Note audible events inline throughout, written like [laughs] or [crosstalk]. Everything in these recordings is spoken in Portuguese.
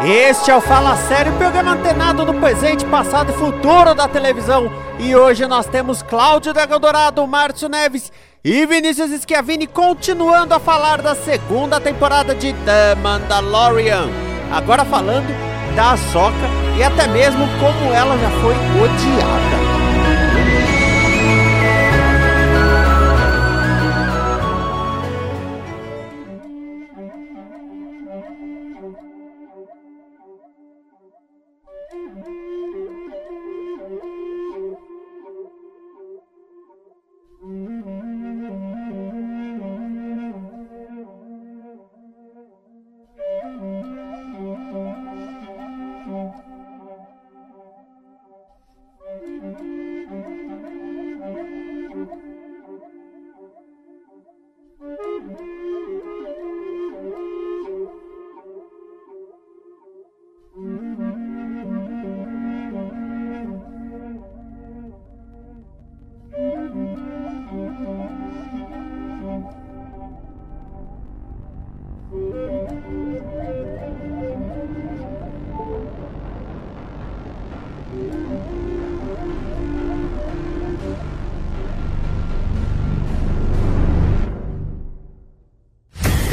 Este é o Fala Sério, programa antenado no presente, passado e futuro da televisão. E hoje nós temos Cláudio Dragão Dourado, Márcio Neves e Vinícius Schiavini continuando a falar da segunda temporada de The Mandalorian. Agora falando da Soca e até mesmo como ela já foi odiada.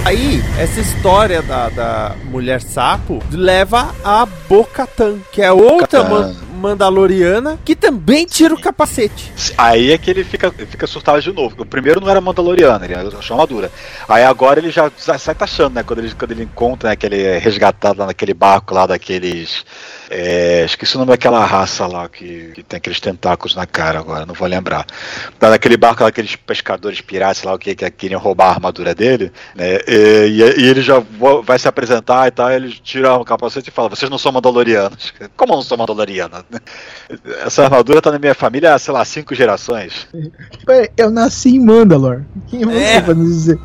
Aí, essa história da, da mulher sapo leva a Bocatan, que é outra man Mandaloriana que também tira o capacete. Aí é que ele fica, fica surtado de novo. O primeiro não era Mandaloriano, ele era armadura. Aí agora ele já, sai taxando, né? Quando ele, quando ele encontra né, aquele é resgatado lá naquele barco lá daqueles. É, esqueci o nome daquela raça lá que, que tem aqueles tentáculos na cara agora, não vou lembrar. Tá naquele barco lá, aqueles pescadores piratas lá, o que, que queriam roubar a armadura dele, né? E, e, e ele já vai se apresentar e tal, ele tira o capacete e fala: Vocês não são Mandalorianos. [laughs] Como eu não sou Mandaloriano? Essa armadura tá na minha família há, sei lá, cinco gerações. Eu nasci em Mandalor. Quem é você é. pra nos dizer?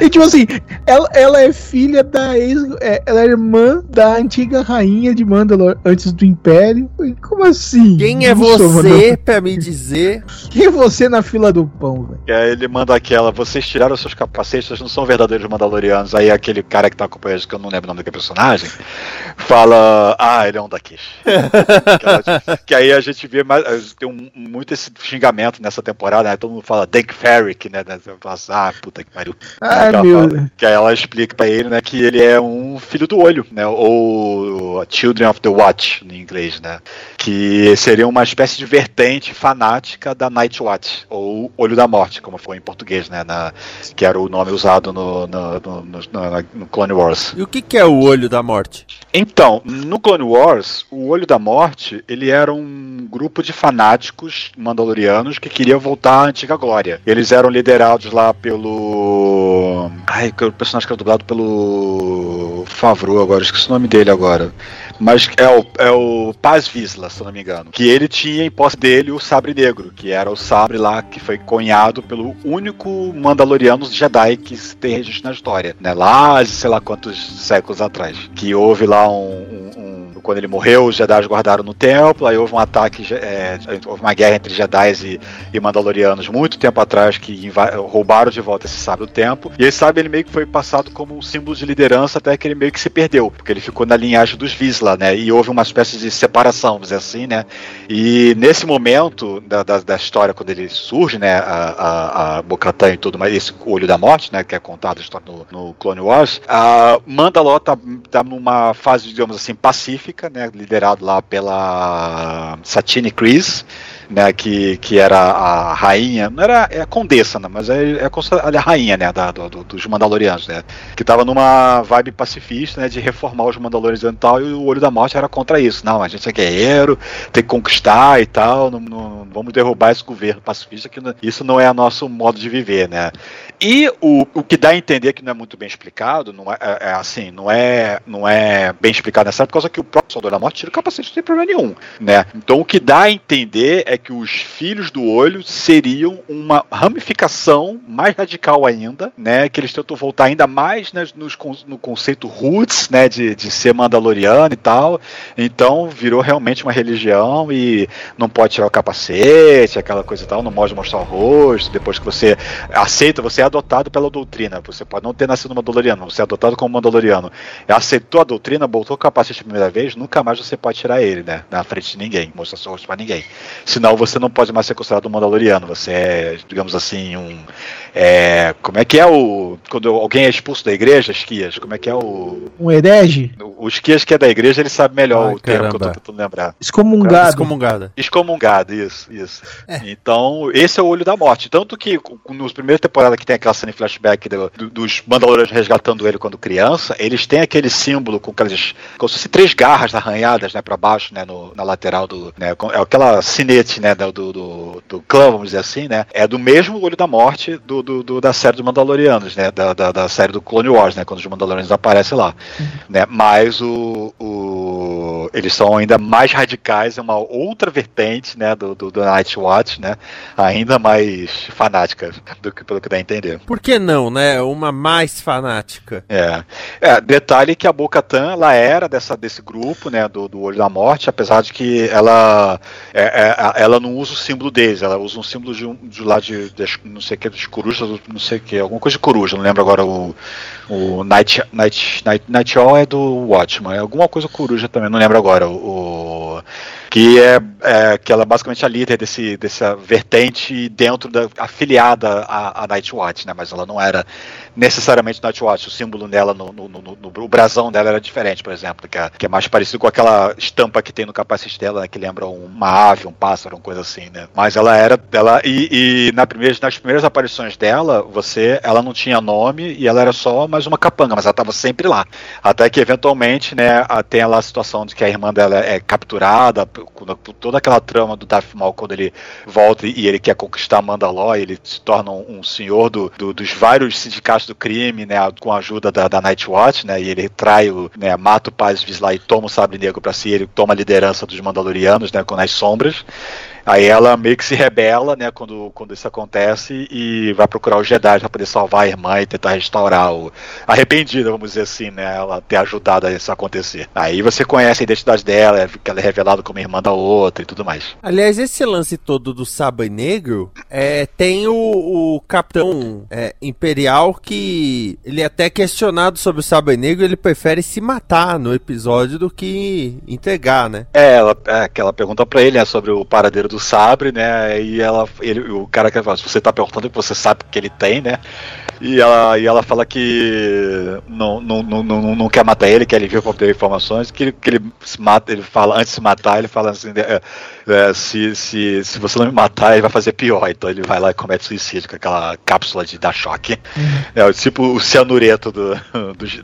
E tipo assim, ela, ela é filha da ex. É, ela é irmã da antiga rainha de Mandalor antes do Império. Como assim? Quem é você pra me dizer? Quem é você na fila do pão, velho? E aí ele manda aquela: vocês tiraram seus capacetes, vocês não são verdadeiros Mandalorianos. Aí aquele cara que tá acompanhando, que eu não lembro o nome daquele personagem, fala: Ah, ele é um daqueles. [laughs] que aí a gente vê mais, tem um, muito esse xingamento nessa temporada, né? Todo mundo fala Dank Ferrick, né? Fala assim, ah, puta que pariu. Ah, que, meu... fala, que aí ela explica pra ele, né, que ele é um filho do olho, né? Ou Children of the Watch, em inglês, né? Que seria uma espécie de vertente fanática da Night Watch, ou Olho da Morte, como foi em português, né? Na, que era o nome usado no, no, no, no, no Clone Wars. E o que, que é o Olho da Morte? Então, no Clone Wars, o Olho da Morte, ele era um grupo de fanáticos mandalorianos que queria voltar à antiga glória. Eles eram liderados lá pelo. Ai, o personagem que era dublado pelo. Favreau agora, esqueci o nome dele agora. Mas é o, é o Paz Vizsla, se não me engano. Que ele tinha em posse dele o sabre negro, que era o sabre lá que foi cunhado pelo único Mandaloriano Jedi que tem registro na história. Né? Lá, sei lá quantos séculos atrás. Que houve lá um, um, um quando ele morreu, os Jedi guardaram no templo, aí houve um ataque, é, houve uma guerra entre Jedi e, e Mandalorianos muito tempo atrás que roubaram de volta esse sábio do tempo. E esse sábio ele meio que foi passado como um símbolo de liderança até que ele meio que se perdeu, porque ele ficou na linhagem dos Visla, né? E houve uma espécie de separação, vamos dizer assim, né? E nesse momento da, da, da história, quando ele surge, né? A, a, a Bocatan e tudo mais, esse olho da morte, né? Que é contado a história no, no Clone Wars, a Mandalor tá, tá numa fase, digamos assim, pacífica Né, liderado lá pela Satine Kryze, né, que, que era a rainha, não era é a condessa, né, mas é, é a rainha, né, da, do, dos Mandalorianos, né, que tava numa vibe pacifista, né, de reformar os Mandalorianos e tal, e o Olho da Morte era contra isso, não, a gente é guerreiro, tem que conquistar e tal, não, não vamos derrubar esse governo pacifista, que não, isso não é nosso modo de viver, né, e o, o que dá a entender que não é muito bem explicado, não é, é, é assim, não é, não é bem explicado nessa por causa que o próprio Soldado da Morte tira o capacete não tem problema nenhum, né, então o que dá a entender é que os filhos do olho seriam uma ramificação mais radical ainda, né? Que eles tentam voltar ainda mais né, nos, no conceito roots, né? De, de ser mandaloriano e tal. Então virou realmente uma religião e não pode tirar o capacete, aquela coisa e tal, não pode mostrar o rosto. Depois que você aceita, você é adotado pela doutrina. Você pode não ter nascido mandaloriano, você é adotado como mandaloriano. Aceitou a doutrina, botou o capacete a primeira vez, nunca mais você pode tirar ele, né? Na frente de ninguém, mostrar seu rosto pra ninguém. Senão Você não pode mais ser considerado um Mandaloriano. Você é, digamos assim, um. É, como é que é o. Quando alguém é expulso da igreja, Esquias? Como é que é o. Um herege? O, o Esquias que é da igreja, ele sabe melhor Ai, o termo que eu tô tentando lembrar. Excomungado. Excomungado. Excomungado, isso, isso. É. Então, esse é o olho da morte. Tanto que nos primeiras temporadas que tem aquela cena em flashback do, do, dos Mandalorianos resgatando ele quando criança, eles têm aquele símbolo com aquelas. como se fosse três garras arranhadas, né, pra baixo, né, no, na lateral do. Né, é aquela cinete né, do, do, do clã, vamos dizer assim, né, é do mesmo Olho da Morte do, do, do da série dos Mandalorianos, né, da, da, da, série do Clone Wars, né, quando os Mandalorianos aparecem lá, uhum. né, mas o, o, eles são ainda mais radicais, é uma outra vertente, né, do, do, do Night Watch, né, ainda mais fanática do que pelo que dá a entender. Por que não, né, uma mais fanática? É, é detalhe que a Bo-Katan, ela era dessa, desse grupo, né, do, do Olho da Morte, apesar de que ela, é, é, ela não usa o símbolo deles, ela usa um símbolo de, de lá de, de não sei o que, dos corujas, não sei o que, alguma coisa de coruja, não lembro agora o, o Night, Night, Night, Night All é do Watchman, é alguma coisa coruja também, não lembro agora o, o que é, é, que ela é basicamente a líder desse, dessa vertente dentro da afiliada à, à Nightwatch, né? Mas ela não era necessariamente Nightwatch. O símbolo dela no, no, no, no, o brasão dela era diferente, por exemplo, que é, que é, mais parecido com aquela estampa que tem no capacete dela, né, que lembra uma ave, um pássaro, uma coisa assim, né? Mas ela era, ela e, e na primeira, nas primeiras aparições dela, você, ela não tinha nome e ela era só mais uma capanga, mas ela estava sempre lá, até que eventualmente, né, tem a situação de que a irmã dela é capturada toda aquela trama do Darth Maul quando ele volta e ele quer conquistar Mandalor, ele se torna um, um senhor do, do, dos vários sindicatos do crime, né, com a ajuda da, da Night Watch, né, e ele trai o, né, mata o Paz Vizsla e toma o Sabre Negro para si, ele toma a liderança dos Mandalorianos, né, com as sombras. Aí ela meio que se rebela, né, quando, quando isso acontece e vai procurar os Jedi para poder salvar a irmã e tentar restaurar o arrependida, vamos dizer assim, né, ela ter ajudado a isso acontecer. Aí você conhece a identidade dela, que ela é revelada como irmã da outra e tudo mais. Aliás, esse lance todo do Sabre Negro, é, tem o, o capitão é, imperial que ele é até questionado sobre o Sabre Negro, ele prefere se matar no episódio do que entregar, né? É, ela, é, que ela pergunta para ele né, sobre o paradeiro do sabre, né? E ela, ele, o cara que fala, você tá perguntando que você sabe que ele tem, né? E ela, e ela fala que não, não, não, não, não quer matar ele, que ele viu para obter informações, que ele, que ele se mata, ele fala, antes de se matar, ele fala assim, é, é, se, se, se você não me matar, ele vai fazer pior. Então ele vai lá e comete suicídio com aquela cápsula de dar choque. Uhum. É tipo o cianureto do,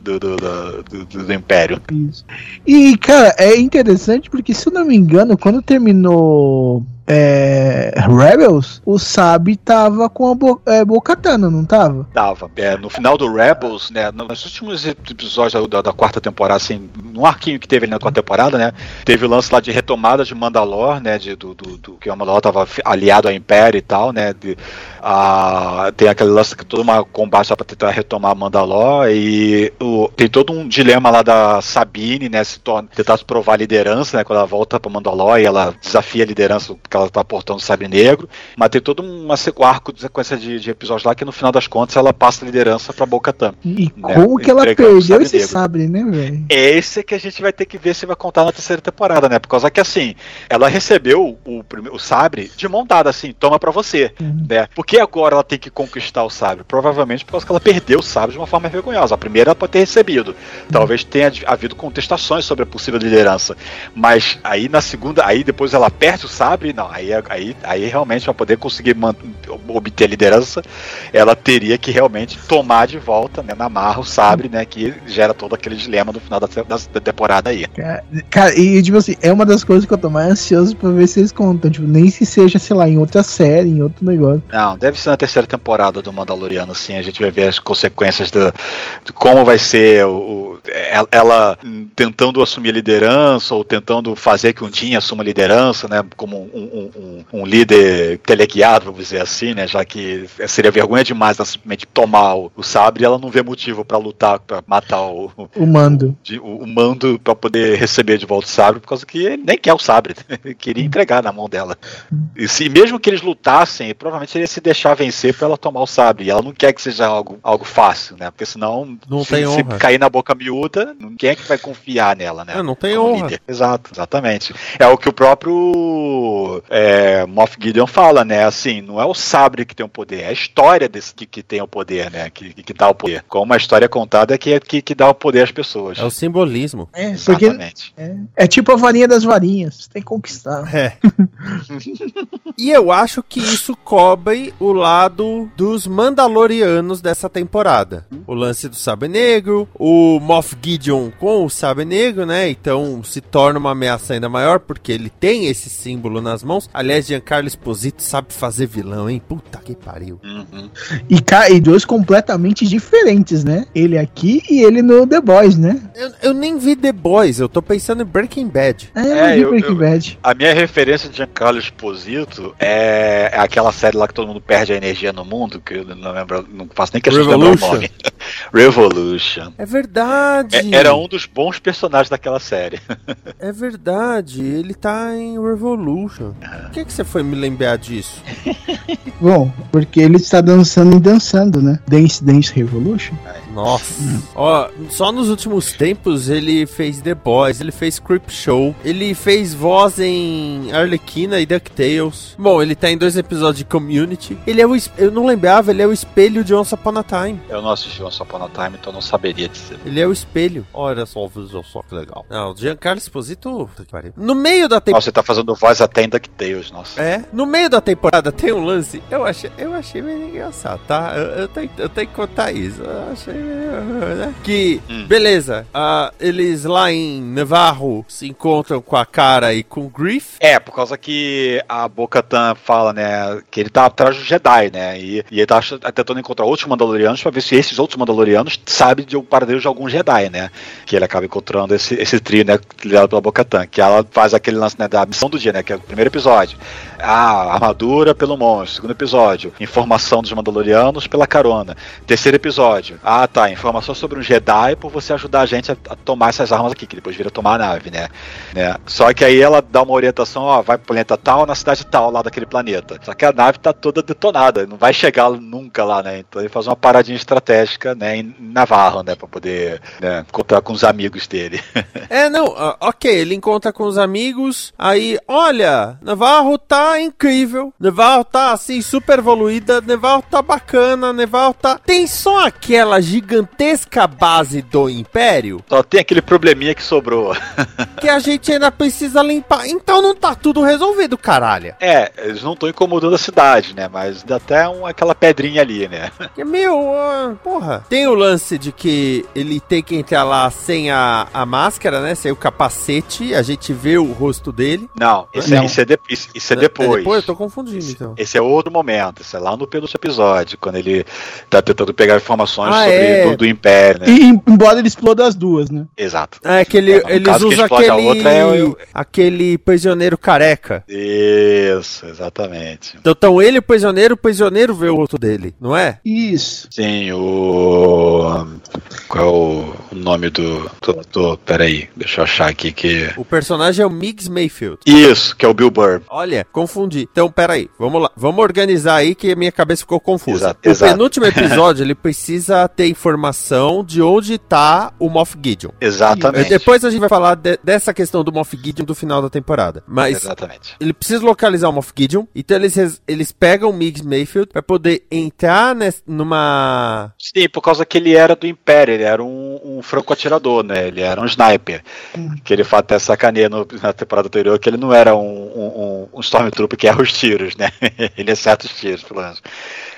do, do, do, do, Império. Isso. E, cara, é interessante porque, se eu não me engano, quando terminou é, Rebels, o Sabi tava com a Bo é, Bocatana, não tava? Tava. É, no final do Rebels, né, nos últimos episódios da, da, quarta temporada, assim, num arquinho que teve ali na quarta temporada, né, teve o lance lá de retomada de Mandalor, né, de, do, do, do que o Mandalor tava aliado ao Império e tal, né, de, a, tem aquele lance que todo uma combate para tentar retomar Mandalor e o, tem todo um dilema lá da Sabine, né, se torna, tentar provar a liderança, né, quando ela volta para Mandalor e ela desafia a liderança porque ela tá portando o sabre negro, mas tem todo sequ- arco de sequência de, de episódios lá que no final das contas ela passa a liderança pra Bo-Katan. E Né, como que ela perdeu sabre esse negro. sabre, né, velho? Esse é que a gente vai ter que ver se vai contar na terceira temporada, né? Por causa que assim, ela recebeu o, prime- o sabre de mão dada, assim, toma pra você, Uhum. né? Por que agora ela tem que conquistar o sabre? Provavelmente por causa que ela perdeu o sabre de uma forma vergonhosa. A primeira ela pode ter recebido. Talvez tenha havido contestações sobre a possível liderança. Mas aí na segunda, aí depois ela perde o sabre, não, aí, aí, aí realmente para poder conseguir obter a liderança, ela teria que realmente tomar de volta, né, na marra o sabre, né, que gera todo aquele dilema no final da, da- da temporada aí. Cara, cara, e tipo assim, é uma das coisas que eu tô mais ansioso pra ver se eles contam. Tipo, nem se seja, sei lá, em outra série, em outro negócio. Não, deve ser na terceira temporada do Mandaloriano, sim. A gente vai ver as consequências do, de como vai ser o, ela, ela, tentando assumir a liderança ou tentando fazer que um Jin assuma a liderança, né? Como um, um- um- um líder teleguiado, vamos dizer assim, né? Já que seria vergonha demais ela simplesmente tomar o, o sabre e ela não vê motivo pra lutar, pra matar o, o, O mando. de- o- o mando pra poder receber de volta o sabre, por causa que ele nem quer o sabre, ele queria entregar na mão dela. E se mesmo que eles lutassem, provavelmente seria se deixar vencer pra ela tomar o sabre. E ela não quer que seja algo, algo fácil, né? Porque senão, Não se, tem se honra. cair na boca miúda, quem é que vai confiar nela, né? É, não tem Como honra. líder. Exato, exatamente. É o que o próprio é, Moff Gideon fala, né? Assim, não é o sabre que tem o poder, é a história desse que, que tem o poder, né? Que, que dá o poder. Como a história contada é que, é que, que dá o poder às pessoas. É o simbolismo. É, porque Exatamente. é, é tipo a varinha das varinhas. Você tem que conquistar. É. [laughs] e eu acho que isso cobre o lado dos Mandalorianos dessa temporada. O lance do Sabre Negro, o Moff Gideon com o Sabre Negro, né? Então se torna uma ameaça ainda maior porque ele tem esse símbolo nas mãos. Aliás, Giancarlo Esposito sabe fazer vilão, hein? Puta que pariu. Uhum. E, e dois completamente diferentes, né? Ele aqui e ele no The Boys, né? Eu, eu nem vi The Boys, eu tô pensando em Breaking Bad. É, É, eu vi eu- Breaking eu- Bad. A minha referência de Giancarlo Esposito é, é aquela série lá que todo mundo perde a energia no mundo, que eu não lembro, não faço nem questão de lembrar o nome. [laughs] Revolution. É verdade. É- era um dos bons personagens daquela série. [laughs] É verdade, ele tá em Revolution. Por que, que você foi me lembrar disso? [laughs] Bom, porque ele está dançando e dançando, né? Dance Dance Revolution. Nossa. Ó, só nos últimos tempos ele fez The Boys, ele fez Creep Show, ele fez voz em Arlequina e DuckTales. Bom, ele tá em dois episódios de Community. Ele é o. Eu não lembrava, ele é o espelho de Once Upon a Time. Eu não assisti Once Upon a Time, então não saberia dizer. Ele é o espelho. Olha só, olha só que legal. Não, o Giancarlo Esposito. No meio da temporada. Nossa, você tá fazendo voz até em DuckTales, nossa. É, no meio da temporada tem um lance, eu achei, eu achei meio engraçado, tá? Eu, eu tenho, eu tenho que contar isso. Eu achei meio. Que, Hum. beleza, ah, eles lá em Navarro se encontram com a cara e com o Griff. É, por causa que a Bo-Katan fala, né, que ele tá atrás do Jedi, né, e, e ele tá ach- tentando encontrar outros Mandalorianos pra ver se esses outros Mandalorianos sabem de um paradeiro de algum Jedi, né, que ele acaba encontrando esse, esse trio, né, liderado pela Bo-Katan, que ela faz aquele lance, né, da missão do dia, né, que é o primeiro episódio. Ah, armadura pelo monstro. Segundo episódio, informação dos Mandalorianos pela carona. Terceiro episódio, ah, tá, informação sobre um Jedi por você ajudar a gente a, a tomar essas armas aqui, que depois vira tomar a nave, né, né. Só que aí ela dá uma orientação, ó, vai pro planeta tal, na cidade tal, lá daquele planeta. Só que a nave tá toda detonada, não vai chegar nunca lá, né? Então ele faz uma paradinha estratégica, né, em Navarro, né, pra poder, né, encontrar com os amigos dele. [laughs] É, não, ah, ok, ele encontra com os amigos, aí, olha, Navarro tá incrível, Navarro tá assim, super evoluída, Navarro tá bacana, Navarro tá. Tem só aquela gigantesca base do Império Só tem aquele probleminha que sobrou. [laughs] que a gente ainda precisa limpar. Então não tá tudo resolvido, caralho. É, eles não estão incomodando a cidade, né, mas ainda até um, aquela pedrinha ali, né. [laughs] Que, Meu, ah, porra. Tem o lance de que ele tem que entrar lá sem a, a máscara, né? Sem o capacete, a gente vê o rosto dele. Não, isso, Não. É, isso, é, de- isso- isso é depois. depois? Eu tô confundindo, então. Esse é outro momento, isso é lá no penúltimo episódio, quando ele tá tentando pegar informações Ah, sobre é. do, do Império, né? E em- embora ele exploda as duas, né? Exato. É que ele, É, eles usam aquele, é o- aquele prisioneiro careca. Isso, exatamente. Então, então ele, o prisioneiro, o prisioneiro vê o rosto dele, não é? Isso. Sim, o. Qual é o. nome do, do ator. Peraí, deixa eu achar aqui que. O personagem é o Migs Mayfield. Isso, que é o Bill Burr. Olha, confundi. Então, peraí, vamos lá. Vamos organizar aí que a minha cabeça ficou confusa. Exato, o exato. penúltimo [laughs] episódio, ele precisa ter informação de onde tá o Moff Gideon. Exatamente. Depois a gente vai falar de- dessa questão do Moff Gideon do final da temporada. Mas Exatamente. ele precisa localizar o Moff Gideon. Então eles, eles pegam o Migs Mayfield pra poder entrar nes- numa. Sim, por causa que ele era do Império, ele era um, um franco-atirador, né? Ele era um sniper. Que ele fala até sacaneia no- na temporada anterior que ele não era um, um, um Stormtrooper que erra os tiros, né? [laughs] ele acerta os tiros, pelo menos.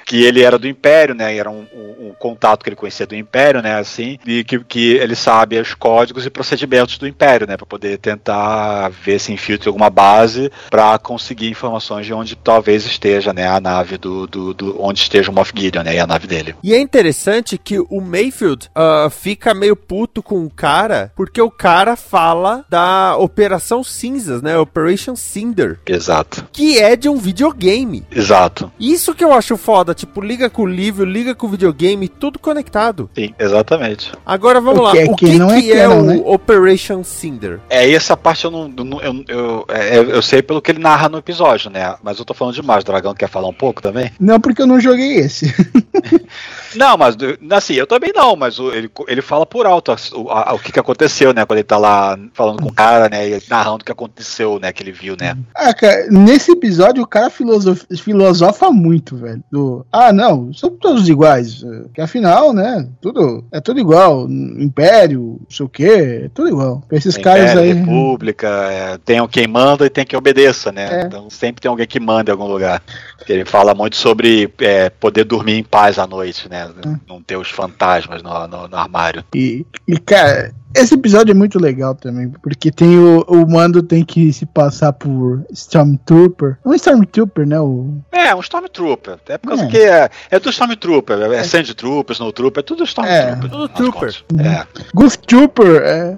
Que ele era do Império, né? Era um, um- um contato que ele conhecia do Império, né? Assim, e que, que ele sabe os códigos e procedimentos do Império, né? Pra poder tentar ver se infiltra alguma base pra conseguir informações de onde talvez esteja, né? A nave do, do, do onde esteja o Moff Gideon, né? E a nave dele. E é interessante que o Mayfield ah, fica meio puto com o cara, porque o cara fala da Operação Cinzas, né? Operation Cinder, Exato. que é de um videogame. Exato. Isso que eu acho foda, tipo, liga com o livro, liga com o videogame, tudo conectado. Sim, exatamente. Agora vamos O lá, que é o que que, não é que é, canon, o né? Operation Cinder? É, essa parte eu não. não- eu, eu, é, eu sei pelo que ele narra no episódio, né? Mas eu tô falando demais. O Dragão quer falar um pouco também? Não, porque eu não joguei esse. [laughs] Não, mas assim, eu também não, mas ele, ele fala por alto o, a- o que, que aconteceu, né? Quando ele tá lá falando com o cara, né? E narrando o que aconteceu, né? Que ele viu, né? Ah, cara, nesse episódio o cara filosof- filosofa muito, velho. Do, ah, não, são todos iguais. eh, Que afinal, né? Tudo é tudo igual. Império, não sei o quê, é tudo igual. Pra esses caras Império, aí. República, é, tem quem manda e tem quem obedeça, né? É. Então sempre tem alguém que manda em algum lugar. Ele fala muito sobre é, poder dormir em paz à noite, né? Não ter os fantasmas no, no- no armário. E, e, cara, esse episódio é muito legal também, porque tem o, o Mando tem que se passar por Stormtrooper. Não é Stormtrooper, né? O, É, um Stormtrooper. É por causa É. que é, é do Stormtrooper. É, é Sandtrooper, Snowtrooper, é tudo Stormtrooper. tudo no final das Trooper. É. Goof Trooper. É,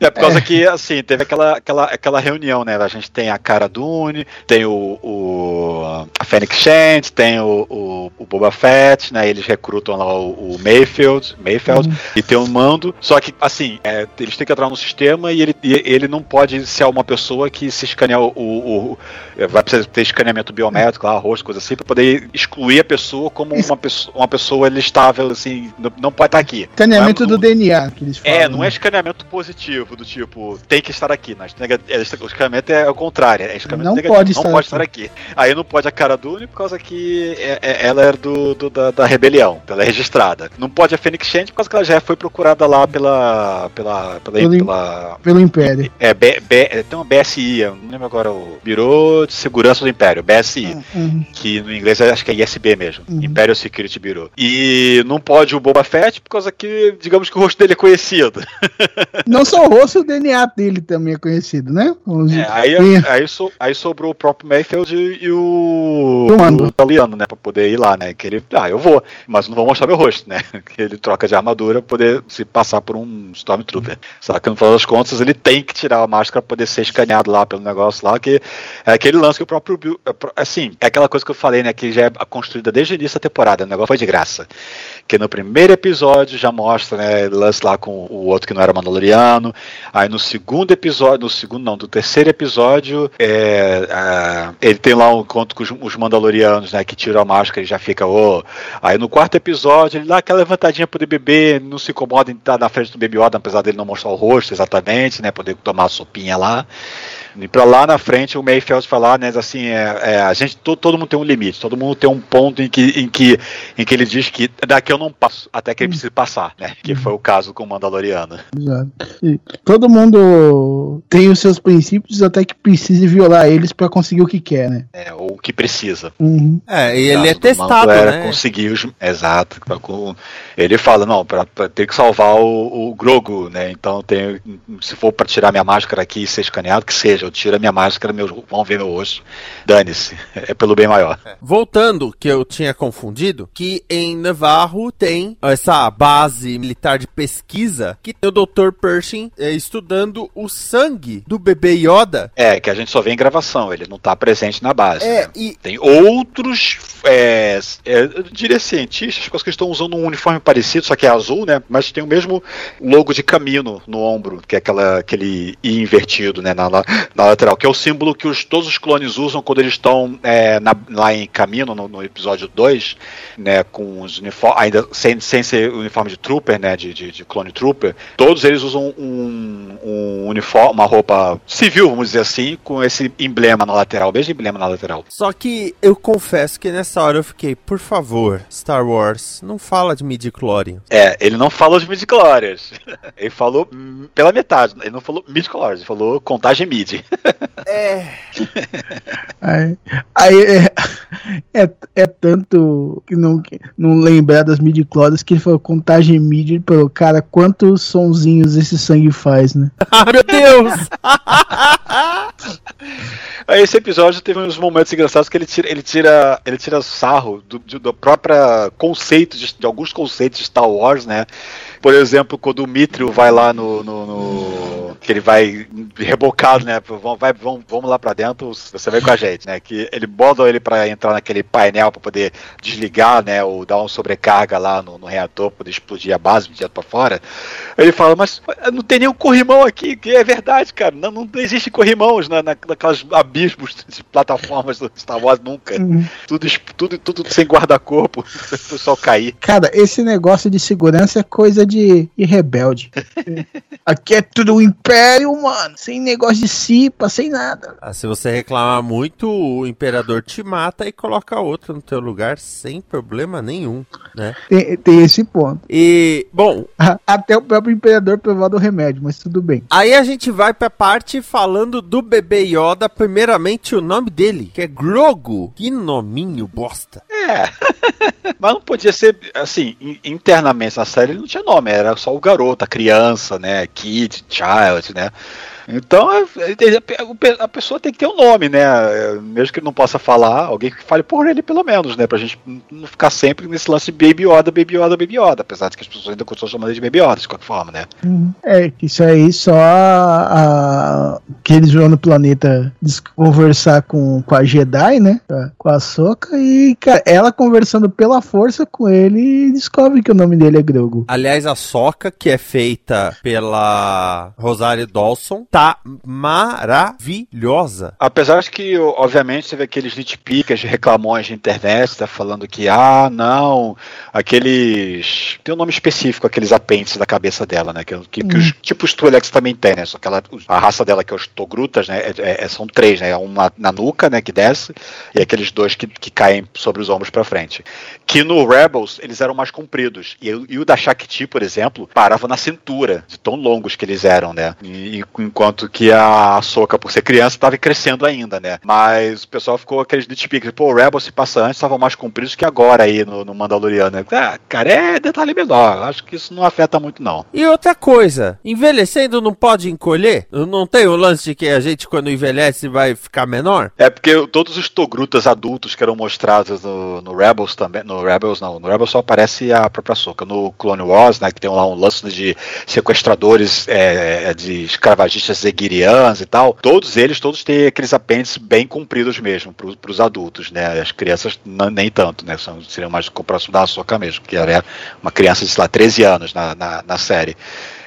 É por causa que, assim, teve aquela, aquela, aquela reunião, né? A gente tem a Cara Dune, tem o, o a Fennec Shand, tem o, o, o Boba Fett, né? Eles recrutam lá o, o Mayfield, Mayfield e tem o Mando. Só que, assim, é, eles têm que entrar no sistema e ele, e ele não pode ser uma pessoa que se escanear o, o, o- vai precisar ter escaneamento biométrico, lá, rosto, coisa assim, para poder excluir a pessoa como uma pessoa, uma pessoa listável, assim, não, não pode estar aqui. Escaneamento Mas do o- DNA que eles falam. é, não é né? escaneamento positivo, do tipo, tem que estar aqui. Mas nega- é, o escaneamento é o contrário, é escaneamento Não negativo, pode não estar pode aqui. estar aqui. Aí não pode a cara Dune por causa que é- é- ela era do, do- da, da rebelião, ela é registrada. Não pode a Phoenix Shand por causa que ela já foi procurada lá pela. Pela. pela. Pelo- pela- Pelo Império. é, B, B, é, tem uma BSI, eu não lembro agora o Bureau de Segurança do Império, BSI Uhum. que no inglês eu acho que é ISB mesmo, Uhum. Imperial Security Bureau. E não pode o Boba Fett por causa que, digamos que o rosto dele é conhecido. [laughs] Não só o rosto, o DNA dele também é conhecido, né? É, aí, Sim. aí, so- aí sobrou o próprio Mayfield e, o. O Mando. o italiano, né? Pra poder ir lá, né? Que ele. Ah, eu vou, mas não vou mostrar meu rosto, né? [laughs] Que ele troca de armadura pra poder se passar por um Stormtrooper. Só que no final das contas ele tem que tirar a máscara pra poder ser escaneado lá pelo negócio lá, que é aquele lance que o próprio. Bill- é Assim, é aquela coisa que eu falei, né? Que já é construída desde o início da temporada. O negócio foi de graça. Que no primeiro episódio já mostra, né? Lance lá com o outro que não era Mandaloriano. Aí no segundo episódio, no segundo não, do terceiro episódio, é, ele tem lá um encontro com os, os Mandalorianos, né? Que tiram a máscara e já fica, ô. Aí no quarto episódio, ele dá aquela levantadinha pro bebê, não se incomoda em estar na frente Baby Yoda, apesar dele não mostrar o rosto exatamente, né? Poder tomar a sopinha lá. E pra lá na frente o Mayfield falar, né, assim, é, é, a gente, todo, todo mundo tem um limite, todo mundo tem um ponto em que, em que, em que ele diz que daqui eu não passo, até que ele precisa passar, né? Que foi o caso com o Mandaloriano. Exato. Todo mundo tem os seus princípios até que precise violar eles pra conseguir o que quer, né? É, ou o que precisa. Uhum. É, e ele é do testado, né? conseguir os. Exato. Ele fala, não, pra, pra ter que salvar o, o Grogu, né? Então tem, se for para tirar minha máscara aqui e ser escaneado, que seja, eu tiro a minha máscara, meus, vão ver meu rosto. Dane-se, é pelo bem maior. Voltando, que eu tinha confundido, que em Navarro tem essa base militar de pesquisa que tem o Dr. Pershing é, estudando o sangue do bebê Yoda. É, que a gente só vê em gravação, ele não tá presente na base. É, né? e Tem outros, é, é, eu diria cientistas, que estão usando um uniforme parecido, só que é azul, né? Mas tem o mesmo logo de camino no ombro, que é aquela, aquele I invertido, né? Na, na- lateral, que é o símbolo que os, todos os clones usam quando eles estão é, na- lá em caminho, no, no episódio 2, né? Com os uniformes, ainda sem, sem ser uniforme de trooper, né? De, de, de clone trooper, todos eles usam um, um uniforme, uma roupa civil, vamos dizer assim, com esse emblema na lateral, mesmo emblema na lateral. Só que eu confesso que nessa hora eu fiquei, por favor, Star Wars, não fala de midi-chlorian. É, ele não falou de midi-chlorians. [laughs] Ele falou pela metade. Ele não falou midi-chlorians, ele falou contagem midi. [laughs] É. Aí, aí é, é, é tanto que não, não lembrar das midi-chlorians que ele falou contagem midi, ele falou, cara, quantos sonzinhos esse sangue faz, né? [laughs] Ah, meu Deus! Aí esse episódio teve uns momentos engraçados que ele tira, ele tira, ele tira sarro do, de- do próprio conceito, de, de alguns conceitos de Star Wars, né? Por exemplo, quando o Mithril vai lá no. no- no- que ele vai rebocado, né? Vamos, vai, vamos, vamos lá pra dentro, você vem com a gente, né? Que ele bota ele pra entrar naquele painel pra poder desligar, né? Ou dar uma sobrecarga lá no, no reator pra poder explodir a base direto pra fora. Ele fala, mas não tem nenhum corrimão aqui, que é verdade, cara. Não, não existe corrimãos na, na, naquelas abismos de plataformas do Star Wars nunca. Tudo, es- tudo, tudo sem guarda-corpo, [laughs] o pessoal cair. Cara, esse negócio de segurança é coisa de, de rebelde. [laughs] Aqui é tudo o império, mano. Sem negócio de cipa, sem nada. Ah, se você reclamar muito, o imperador te mata e coloca outro no teu lugar sem problema nenhum, né? Tem, tem esse ponto. E, bom, [laughs] Até o próprio imperador provar do remédio, mas tudo bem. aí a gente vai pra parte falando do bebê Yoda, primeiramente o nome dele, que é Grogu. Que nominho bosta. É. [laughs] Mas não podia ser, assim, in- internamente na série ele não tinha nome, era só o garoto, a criança, né? Kid, child, né? Então é- é- a pessoa tem que ter um nome, né? É, Mesmo que ele não possa falar, alguém que fale por ele pelo menos, né? Pra gente não ficar sempre nesse lance de Baby Yoda, Baby Yoda, Baby Yoda. Apesar de que as pessoas ainda continuam chamando ele de Baby Yoda, de qualquer forma, né? É, que isso aí só a, a- que eles vão no planeta conversar com, com a Jedi, né? Com a- Com a Soca e, cara, ela conversando pela força com ele e descobre que o nome dele é Grogu. Aliás, a soca, que é feita pela Rosário Dawson, tá maravilhosa. Apesar de que, obviamente, teve aqueles nitpickers de reclamões de internet, tá falando que, ah, não, aqueles. Tem um nome específico, aqueles apêndices da cabeça dela, né? Que, que, que os, tipo os Twi'leks também tem, né? Só que ela, a raça dela, que é os Togrutas, né? é- é- são três, né? Uma na nuca, né? Que desce, e aqueles dois que, que caem sobre os ombros pra frente. Que no Rebels, eles eram mais compridos. E, o- e o da Shakti, por exemplo, parava na cintura, de tão longos que eles eram, né? E, e- enquanto que a Soca, por ser criança, estava crescendo ainda, né? Mas o pessoal ficou aqueles nitpicks, pô, o Rebels se passa antes, estavam mais compridos que agora aí no, no Mandaloriano. né? Ah, cara, é detalhe menor. Acho que isso não afeta muito, não. E outra coisa, envelhecendo não pode encolher? Não tem o lance de que a gente, quando envelhece, vai ficar menor? É porque todos os Togrutas adultos que eram mostrados no, no Rebels também. No Rebels não, no Rebels só aparece a própria Soca. No Clone Wars, né, que tem lá um lance de sequestradores é, de escravagistas zeguirianos e tal. Todos eles, todos têm aqueles apêndices bem compridos mesmo, para os adultos, né? As crianças n- nem tanto, né? São, seriam mais próximo da Soca mesmo, que era uma criança de, sei lá, 13 anos na, na, na série.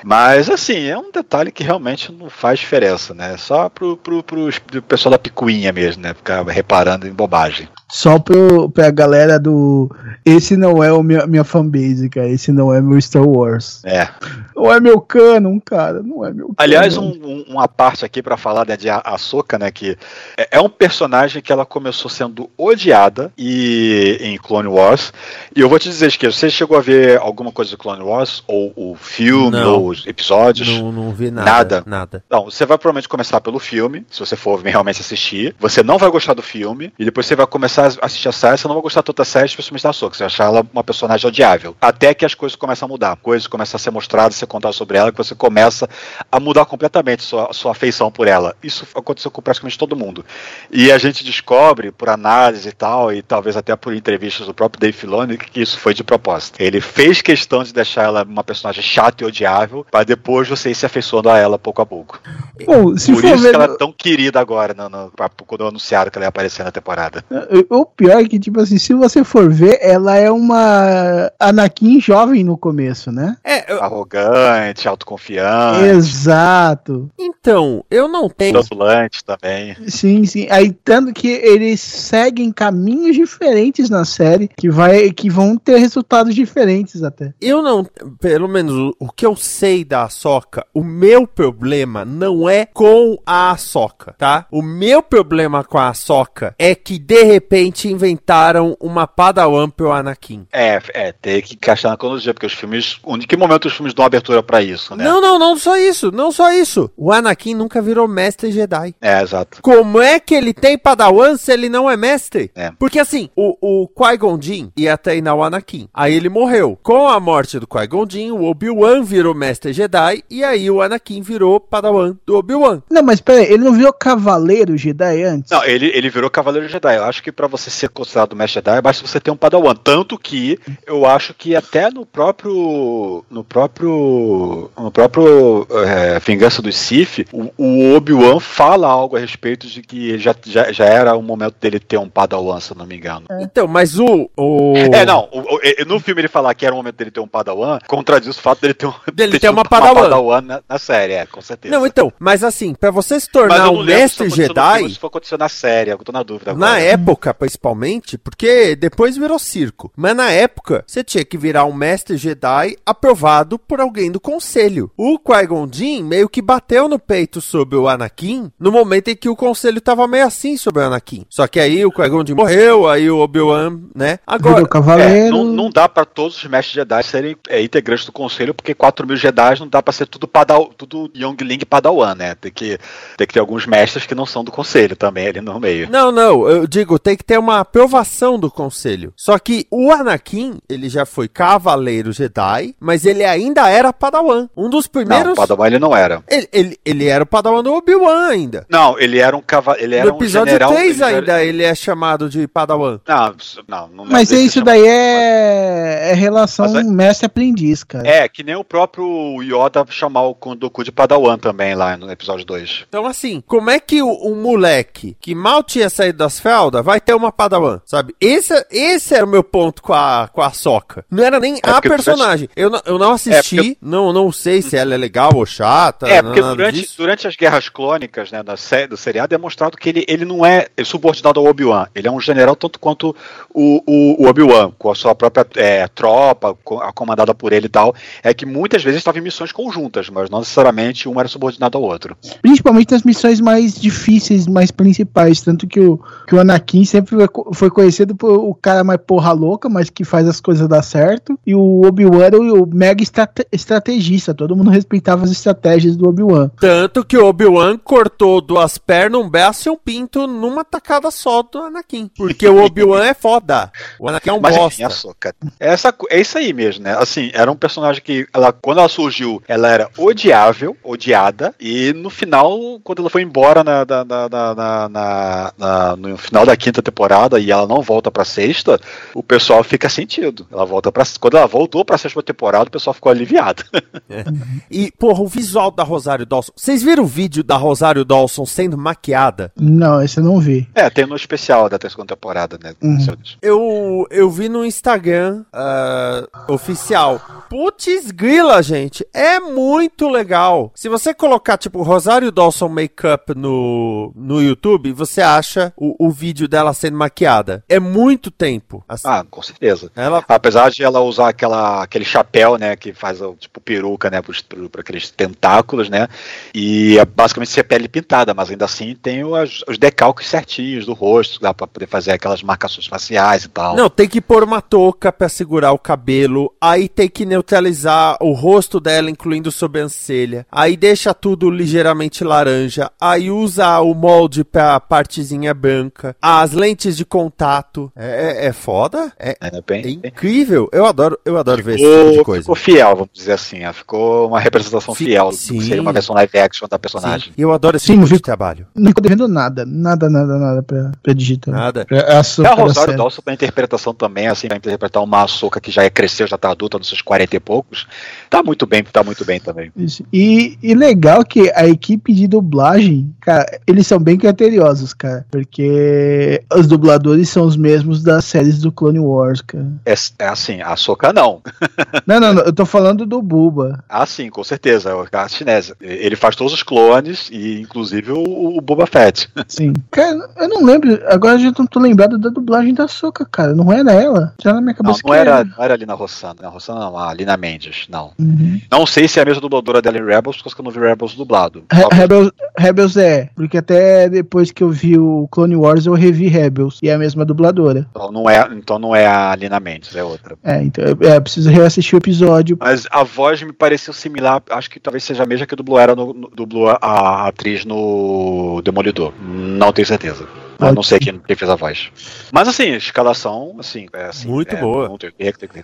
Mas, assim, é um detalhe que realmente não faz diferença, né? Só pro, pro, pro, pro pessoal da picuinha mesmo, né? Ficar reparando em bobagem. Só pro, pra galera do. Esse não é o minha, minha fanbase, cara. Esse não é meu Star Wars. É. Não é meu canon, cara. Não é meu Aliás, canon. um- um- uma parte aqui pra falar né, de A- Ahsoka, né? Que é, é um personagem que ela começou sendo odiada e, em Clone Wars. E eu vou te dizer que você chegou a ver alguma coisa do Clone Wars? Ou o filme, Não. ou os episódios? Não, não vi nada. Nada? Nada. Não, você vai provavelmente começar pelo filme, se você for realmente assistir. Você não vai gostar do filme, e depois você vai começar a assistir a série, você não vai gostar tanto da série, especialmente da Soca. Você vai achar ela uma personagem odiável. Até que as coisas começam a mudar. Coisas começam a ser mostradas, você contar sobre ela, que você começa a mudar completamente sua, sua afeição por ela. Isso aconteceu com praticamente todo mundo. E a gente descobre, por análise e tal, e talvez até por entrevistas do próprio Dave Filoni, que isso foi de propósito. Ele fez questão de deixar ela uma personagem chata e odiável, para depois você ir se afeiçoando a ela pouco a pouco. Bom, se por for isso ver. que ela é tão querida agora, no, no- quando anunciaram que ela ia aparecer na temporada. O pior é que, tipo assim, se você for ver, ela é uma Anakin jovem no começo, né? É, eu- Arrogante, autoconfiante, Exato. então, eu não tenho. gratulante também. Sim, sim. Aí tanto que eles seguem caminhos diferentes na série que vai que vão ter resultados diferentes até. Eu não, pelo menos o, o que eu sei da Ahsoka, o meu problema não é com a Ahsoka, tá? O meu problema com a Ahsoka é que de repente inventaram uma Padawan pro Anakin. É, é, tem que encaixar na cronologia, porque os filmes. Em que momento os filmes dão abertura pra isso, né? Não, não, não só isso, não só isso. O Anakin nunca virou mestre Jedi. É, exato. Como é que ele tem Padawan se ele não é mestre? É. Porque assim, o, o Qui-Gon Jinn ia treinar o Anakin. Aí ele morreu. Com a morte do Qui-Gon Jinn, o Obi-Wan virou mestre Jedi e aí o Anakin virou Padawan do Obi-Wan. Não, mas peraí, ele não virou cavaleiro Jedi antes? Não, ele, ele virou Cavaleiro Jedi. Eu acho que pra você ser considerado Mestre Jedi, basta você ter um Padawan. Tanto que eu acho que até no próprio. No próprio. No próprio é, Vingança dos Sith, o, o Obi-Wan fala algo a respeito de que já, já, já era o momento dele ter um Padawan, se eu não me engano. Então, mas o. o... [laughs] É, não, o- o- no filme ele falar que era o momento dele ter um Padawan, contradiz o fato dele ter, um, Dele ter tido uma Padawan. na, na série, é, com certeza. Não, então, mas assim, pra você se Mas tornar eu um se mestre no Jedi. filme, Se for acontecer na série, eu tô na dúvida agora. Na época, principalmente, porque depois virou circo. Mas na época, você tinha que virar um mestre Jedi aprovado por alguém do conselho. O Qui-Gon Jinn meio que bateu no peito sobre o Anakin no momento em que o conselho tava meio assim sobre o Anakin. Só que aí o Qui-Gon Jinn morreu, aí o Obi-Wan, né? Agora. É, não, não dá pra todos os mestres Jedi serem é, integrantes do conselho, porque 4 mil Jedi não dá pra ser tudo, padal, tudo Youngling Padawan, né? Tem que, tem que ter alguns mestres que não são do conselho também ali no meio. Não, não, eu digo, tem que ter uma aprovação do conselho. Só que o Anakin, ele já foi cavaleiro Jedi, mas ele ainda era Padawan. Um dos Não, primeiros. Padawan ele não era. Ele, ele, ele era o Padawan do Obi-Wan ainda. Não, ele era um cavaleiro. Ele era no episódio um general. 3 ele era- ainda ele é chamado de Padawan. Não, não, não lembro Mas isso daí é, é relação é- mestre-aprendiz, cara. É, que nem o próprio Yoda chamar o Kondoku de Padawan também lá no episódio 2. Então, assim, como é que o, um moleque que mal tinha saído das fraldas vai ter uma Padawan, sabe? Esse, esse era o meu ponto com a, com a Soca. Não era nem a porque personagem. Eu, não- eu não assisti, É, porque- não, não sei se ela é legal ou chata. É, porque durante, disso. durante as guerras clônicas, né, da sé- do seriado, é mostrado que ele, ele não é subordinado ao Obi-Wan. Ele é um general tanto quanto o, o, o Obi-Wan, com a sua própria é, tropa, co- a comandada por ele e tal. É que muitas vezes estavam em missões conjuntas, mas não necessariamente um era subordinado ao outro. Principalmente nas missões mais difíceis, mais principais. Tanto que o, que o Anakin sempre foi co- foi conhecido por o cara mais porra louca, mas que faz as coisas dar certo. E o Obi-Wan era o, mega estrate- estrategista. Todo mundo respeitava as estratégias do Obi-Wan. Tanto que o Obi-Wan cortou duas pernas, um braço e um pinto numa tacada só do Anakin. Porque o Obi-Wan é foda. O Anakin é um Mas enfim, bosta. Ahsoka. É, essa, co- é isso aí mesmo, né? Assim, era um personagem que, ela, quando ela surgiu, ela era odiável, odiada, e no final, quando ela foi embora na, na- na- na- na- na- na- no final da quinta temporada e ela não volta pra sexta, o pessoal fica sentido. Ela volta para Quando ela voltou pra sexta temporada, o pessoal ficou aliviado. [laughs] E, porra, o visual da Rosário Dawson. Vocês viram o vídeo da Rosário Dawson sendo maquiada? Não, esse eu não vi. é, tem no especial da terceira temporada, né? Uhum. Eu, eu vi no Instagram ah, oficial. Putz, grila, gente. É muito legal. Se você colocar, tipo, Rosário Dawson Makeup no, no YouTube, você acha o, o vídeo dela sendo maquiada. É muito tempo. assim. Ah, com certeza. Ela Apesar de ela usar aquela, aquele chapéu, né, que faz o tipo peruca, né, para aqueles tentáculos, né, e é basicamente ser pele pintada, mas ainda assim tem os, os decalques certinhos do rosto, dá para poder fazer aquelas marcações faciais e tal. Não, tem que pôr uma touca pra segurar o cabelo, aí tem que neutralizar o rosto dela, incluindo sobrancelha, aí deixa tudo ligeiramente laranja, aí usa o molde pra partezinha branca, as lentes de contato. É, é, é foda? É, É bem, é incrível. Eu adoro, eu adoro ver esse ficou, tipo de coisa. ficou fiel, vamos dizer assim. Ficou uma representação fiel sim. seria uma versão live action da personagem. Sim, eu adoro esse Sim, tipo de trabalho. Não ficou devendo nada, nada, nada, nada pra, pra digital. Nada. Pra, a É a da Rosário. Dawson pra interpretação também, assim, pra interpretar uma açúcar que já é cresceu, já tá adulta nos seus 40 e poucos. Tá muito bem, tá muito bem também. E, e legal que a equipe de dublagem, cara, eles são bem criteriosos, cara. Porque os dubladores são os mesmos das séries do Clone Wars, cara. É, é assim, a Soca não. [laughs] Não, não, não, eu tô falando do Buba. Ah, sim, com certeza. É o a chinesa. Ele faz todos os clones, e inclusive o, o Boba Fett. [laughs] Sim. Cara, eu não lembro. Agora eu já não tô lembrado da dublagem da Soca, cara. Não era ela? Já na minha Não, cabeça não que era, não era ali na Rossana. Na Rossana não, a Lina Mendes, não. Uhum. Não sei se é a mesma dubladora dela em Rebels, porque eu não vi Rebels dublado. Re- Rebels, Rebels é, porque até depois que eu vi o Clone Wars eu revi Rebels e é a mesma dubladora. Então não é, então não é a Lina Mendes, é outra. É, então é, eu preciso reassistir o episódio. Mas a voz me pareceu similar, acho que talvez seja a mesma que dublou, era no, no- dublou a, a atriz no Demolidor. Não tenho certeza. Eu não sei quem, quem fez a voz. Mas assim, escalação, assim, é assim. Muito é, boa. não tem- tem- tem- tem-